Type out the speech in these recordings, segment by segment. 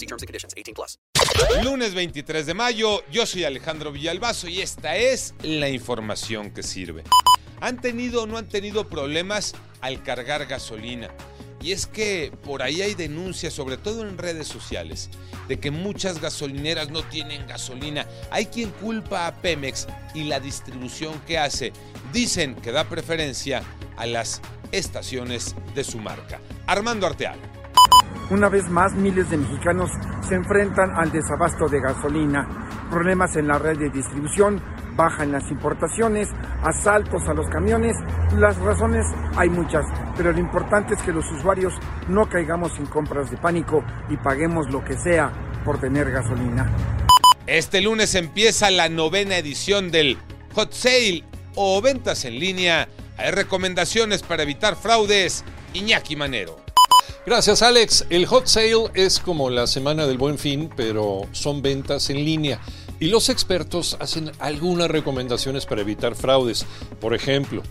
terms conditions. 18 plus. Lunes 23 de mayo, yo soy Alejandro Villalbazo y esta es la información que sirve. ¿Han tenido o no han tenido problemas al cargar gasolina? Y es que por ahí hay denuncias, sobre todo en redes sociales, de que muchas gasolineras no tienen gasolina. Hay quien culpa a Pemex y la distribución que hace. Dicen que da preferencia a las estaciones de su marca. Armando Arteaga. Una vez más, miles de mexicanos se enfrentan al desabasto de gasolina, problemas en la red de distribución, bajan las importaciones, asaltos a los camiones. Las razones hay muchas, pero lo importante es que los usuarios no caigamos en compras de pánico y paguemos lo que sea por tener gasolina. Este lunes empieza la novena edición del Hot Sale o ventas en línea. Hay recomendaciones para evitar fraudes. Iñaki Manero. Gracias Alex. El hot sale es como la semana del buen fin, pero son ventas en línea. Y los expertos hacen algunas recomendaciones para evitar fraudes. Por ejemplo,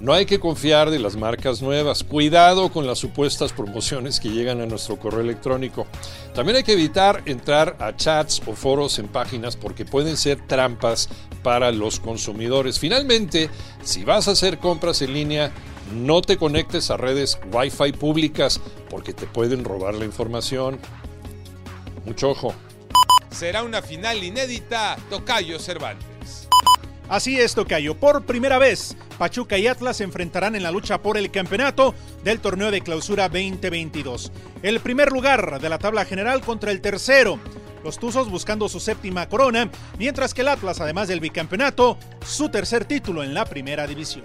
no hay que confiar de las marcas nuevas. Cuidado con las supuestas promociones que llegan a nuestro correo electrónico. También hay que evitar entrar a chats o foros en páginas porque pueden ser trampas para los consumidores. Finalmente, si vas a hacer compras en línea, no te conectes a redes Wi-Fi públicas porque te pueden robar la información. Mucho ojo. Será una final inédita, Tocayo Cervantes. Así es, Tocayo. Por primera vez, Pachuca y Atlas se enfrentarán en la lucha por el campeonato del torneo de clausura 2022. El primer lugar de la tabla general contra el tercero. Los Tuzos buscando su séptima corona, mientras que el Atlas, además del bicampeonato, su tercer título en la primera división.